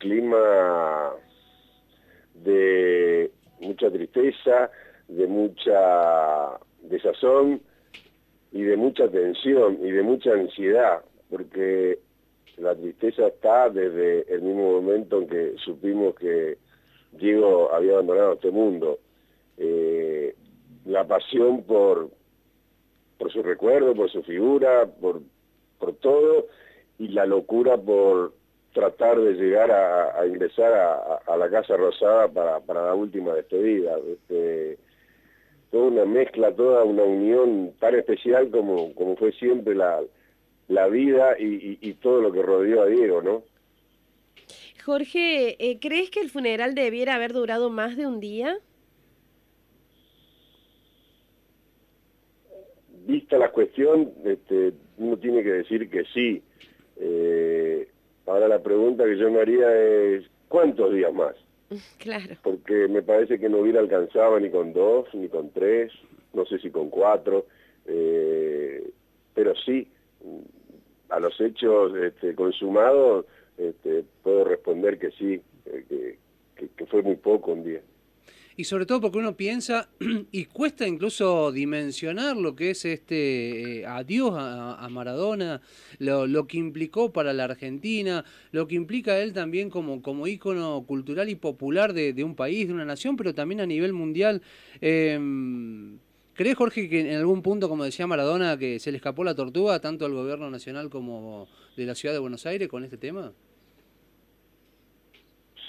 clima de mucha tristeza, de mucha desazón y de mucha tensión y de mucha ansiedad, porque la tristeza está desde el mismo momento en que supimos que Diego había abandonado este mundo. Eh, la pasión por, por su recuerdo, por su figura, por, por todo, y la locura por tratar de llegar a, ingresar a, la Casa Rosada para, para la última despedida. Este, toda una mezcla, toda una unión tan especial como, como fue siempre la, la vida y, todo lo que rodeó a Diego, ¿no? Jorge, eh, ¿crees que el funeral debiera haber durado más de un día? Vista la cuestión, este, uno tiene que decir que sí. La pregunta que yo me haría es, ¿cuántos días más? Claro. Porque me parece que no hubiera alcanzado ni con dos, ni con tres, no sé si con cuatro, eh, pero sí, a los hechos este, consumados, este, puedo responder que sí, eh, que, fue muy poco un día. Y sobre todo porque uno piensa, y cuesta incluso dimensionar lo que es este eh, adiós a, Maradona, lo, que implicó para la Argentina, lo que implica él también como, como ícono cultural y popular de, un país, de una nación, pero también a nivel mundial. Eh, ¿Crees, Jorge, que en algún punto, como decía Maradona, que se le escapó la tortuga tanto al gobierno nacional como de la ciudad de Buenos Aires con este tema?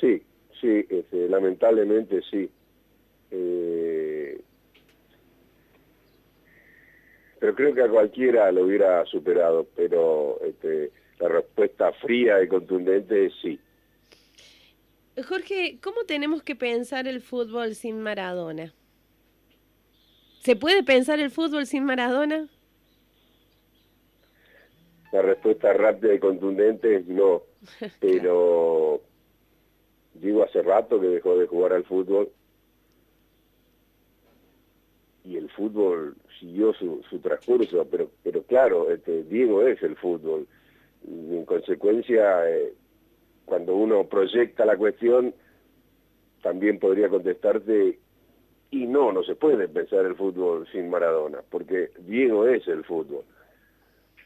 Sí, sí, este, lamentablemente sí. Eh, pero creo que a cualquiera lo hubiera superado, pero este, la respuesta fría y contundente es sí. Jorge, ¿cómo tenemos que pensar el fútbol sin Maradona? ¿Se puede pensar el fútbol sin Maradona? La respuesta rápida y contundente es no, pero digo hace rato que dejó de jugar al fútbol y el fútbol siguió su, transcurso, pero, pero claro, este, Diego es el fútbol. Y en consecuencia, eh, cuando uno proyecta la cuestión, también podría contestarte y no, no se puede pensar el fútbol sin Maradona, porque Diego es el fútbol.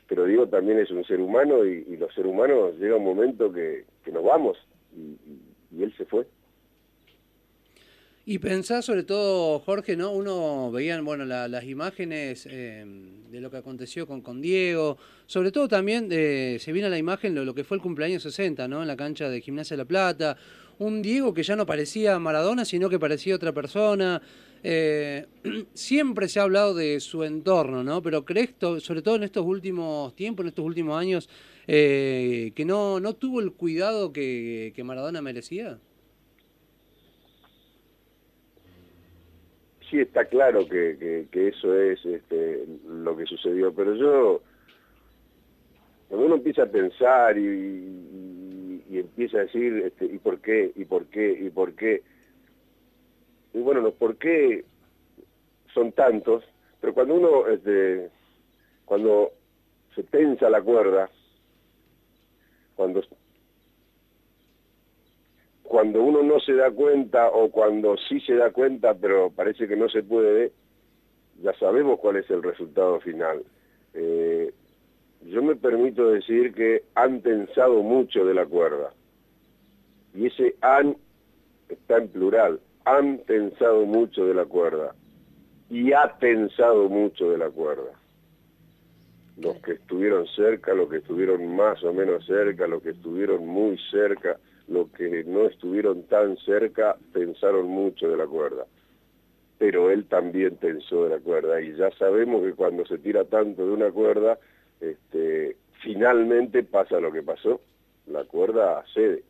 Pero Diego también es un ser humano y, los seres humanos llega un momento que, nos vamos y, él se fue. Y pensar sobre todo, Jorge, ¿no? Uno veía, bueno, las imágenes eh, de lo que aconteció con, con Diego, sobre todo también eh, se viene a la imagen lo, lo, que fue el cumpleaños 60, ¿no? En la cancha de Gimnasia de la Plata, un Diego que ya no parecía Maradona, sino que parecía otra persona. Eh, siempre se ha hablado de su entorno, ¿no? Pero crees, sobre todo en estos últimos tiempos, en estos últimos años, eh, que no, no tuvo el cuidado que, Maradona merecía. Sí, está claro que, eso es este, lo que sucedió, pero yo, cuando uno empieza a pensar y empieza a decir, este, ¿y por qué? ¿y por qué? ¿y por qué? Y bueno, los por qué son tantos, pero cuando uno, este, cuando se tensa la cuerda, cuando, cuando uno no se da cuenta o cuando sí se da cuenta, pero parece que no se puede, ya sabemos cuál es el resultado final. Eh, yo me permito decir que han tensado mucho de la cuerda. Y ese han está en plural. Han tensado mucho de la cuerda. Y ha tensado mucho de la cuerda. Los que estuvieron cerca, los que estuvieron más o menos cerca, los que estuvieron muy cerca, los que no estuvieron tan cerca, tensaron mucho de la cuerda. Pero él también tensó de la cuerda. Y ya sabemos que cuando se tira tanto de una cuerda, este, finalmente pasa lo que pasó, la cuerda cede.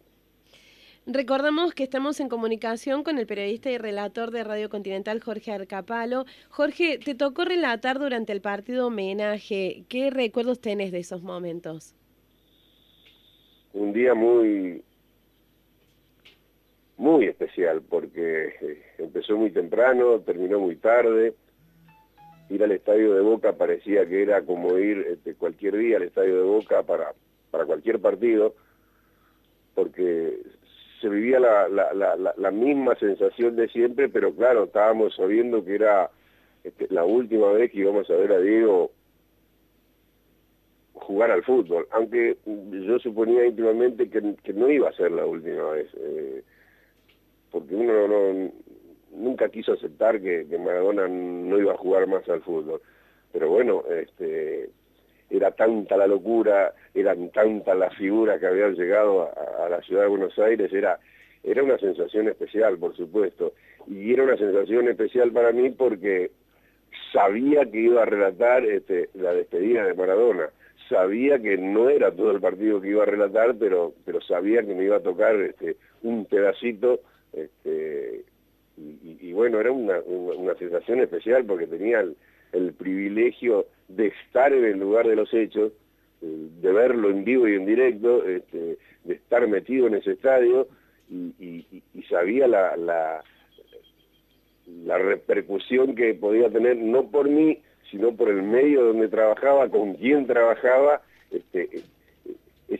Recordamos que estamos en comunicación con el periodista y relator de Radio Continental, Jorge Arcapalo. Jorge, te tocó relatar durante el partido homenaje. ¿Qué recuerdos tenés de esos momentos? Un día muy, muy especial porque eh, empezó muy temprano, terminó muy tarde. Ir al estadio de Boca parecía que era como ir este, cualquier día al estadio de Boca para, para cualquier partido, porque se vivía la, la, misma sensación de siempre, pero claro, estábamos sabiendo que era este, la última vez que íbamos a ver a Diego jugar al fútbol, aunque yo suponía íntimamente que, no iba a ser la última vez, eh, porque uno no, nunca quiso aceptar que, Maradona no iba a jugar más al fútbol. Pero bueno, este, era tanta la locura, eran tantas las figuras que habían llegado a, la ciudad de Buenos Aires, era, era una sensación especial, por supuesto. Y era una sensación especial para mí porque sabía que iba a relatar este, la despedida de Maradona. Sabía que no era todo el partido que iba a relatar, pero, pero sabía que me iba a tocar este, un pedacito este, y, bueno, era una, sensación especial porque tenía el, privilegio de estar en el lugar de los hechos, de verlo en vivo y en directo, este, de estar metido en ese estadio y, sabía la, la, repercusión que podía tener, no por mí, sino por el medio donde trabajaba, con quien trabajaba, este,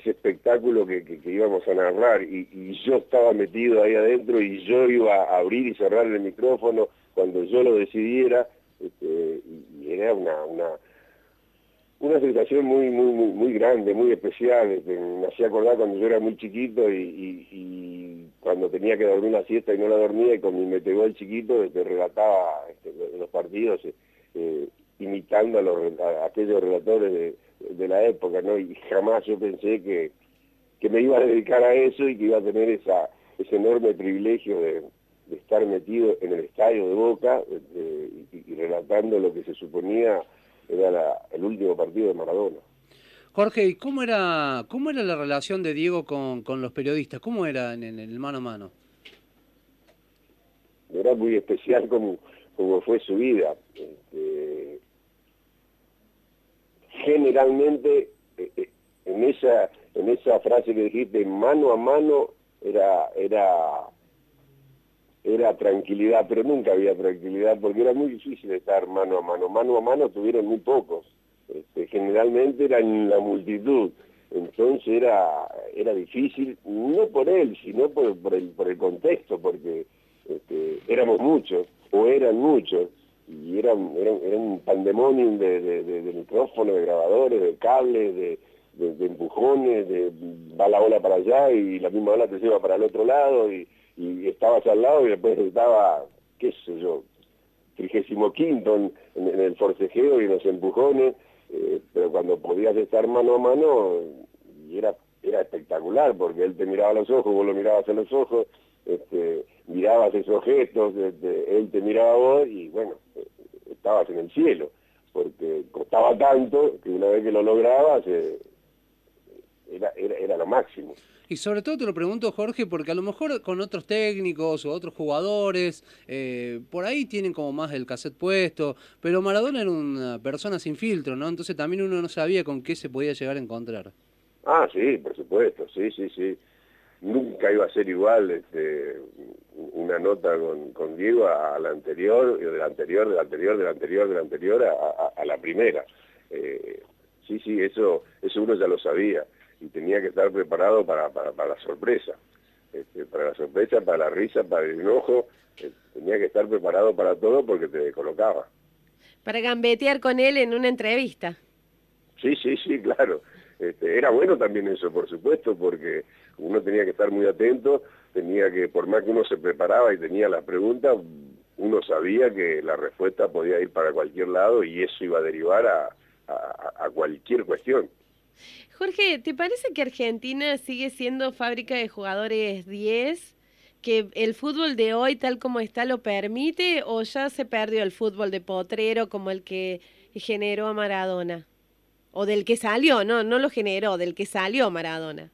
ese espectáculo que, que, íbamos a narrar y, yo estaba metido ahí adentro y yo iba a abrir y cerrar el micrófono cuando yo lo decidiera este, y, era una, una una sensación muy muy muy, grande, muy especial. Este, me hacía acordar cuando yo era muy chiquito y, cuando tenía que dormir la siesta y no la dormía y con mi metegol chiquito este, relataba este, los partidos eh, imitando a, los, a aquellos relatores de, de la época, ¿no? Y jamás yo pensé que, que me iba a dedicar a eso y que iba a tener esa, ese enorme privilegio de, estar metido en el estadio de Boca y, relatando lo que se suponía era el último partido de Maradona. Jorge, ¿y cómo era, cómo era la relación de Diego con, con los periodistas? ¿Cómo era en, el mano a mano? Era muy especial como, como fue su vida. Este, generalmente eh, eh, en esa en esa frase que dijiste mano a mano era era era tranquilidad pero nunca había tranquilidad porque era muy difícil estar mano a mano. Mano a mano tuvieron muy pocos este, generalmente eran la multitud. Entonces era era difícil no por él sino por, por el por el contexto porque este, éramos muchos o eran muchos y era, era, un pandemonium de, de, micrófonos, de grabadores, de cables, de, empujones, de va la ola para allá y la misma ola te lleva para el otro lado y, y estabas al lado y después estaba, qué sé yo, trigésimo quinto en, en, el forcejeo y en los empujones, eh, pero cuando podías estar mano a mano y era, era espectacular porque él te miraba a los ojos, vos lo mirabas a los ojos, este, mirabas esos gestos, este, él te miraba a vos y bueno, estabas en el cielo, porque costaba tanto que una vez que lo lograbas eh, era, era, lo máximo. Y sobre todo te lo pregunto, Jorge, porque a lo mejor con otros técnicos o otros jugadores, eh, por ahí tienen como más el cassette puesto, pero Maradona era una persona sin filtro, ¿no? Entonces también uno no sabía con qué se podía llegar a encontrar. Ah, sí, por supuesto, sí, sí, sí nunca iba a ser igual este, una nota con, con Diego a, la anterior, de la anterior, de la anterior, de la anterior, de la anterior a, la primera. Eh, sí, sí, eso, eso uno ya lo sabía y tenía que estar preparado para, para, la sorpresa. Este, para la sorpresa, para la risa, para el enojo, eh, tenía que estar preparado para todo porque te colocaba. Para gambetear con él en una entrevista. Sí, sí, sí, claro. Este, era bueno también eso, por supuesto, porque uno tenía que estar muy atento, tenía que, por más que uno se preparaba y tenía las preguntas, uno sabía que la respuesta podía ir para cualquier lado y eso iba a derivar a, cualquier cuestión. Jorge, ¿te parece que Argentina sigue siendo fábrica de jugadores 10? ¿Que el fútbol de hoy, tal como está, lo permite o ya se perdió el fútbol de potrero como el que generó a Maradona? O del que salió, no, no lo generó, del que salió Maradona.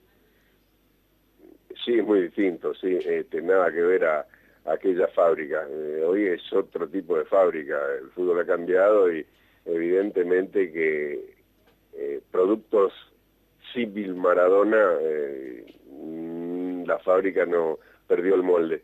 Sí, es muy distinto, sí, este, nada que ver a, aquella fábrica. Eh, hoy es otro tipo de fábrica, el fútbol ha cambiado y evidentemente que eh, productos civil Maradona, eh, mm, la fábrica no perdió el molde.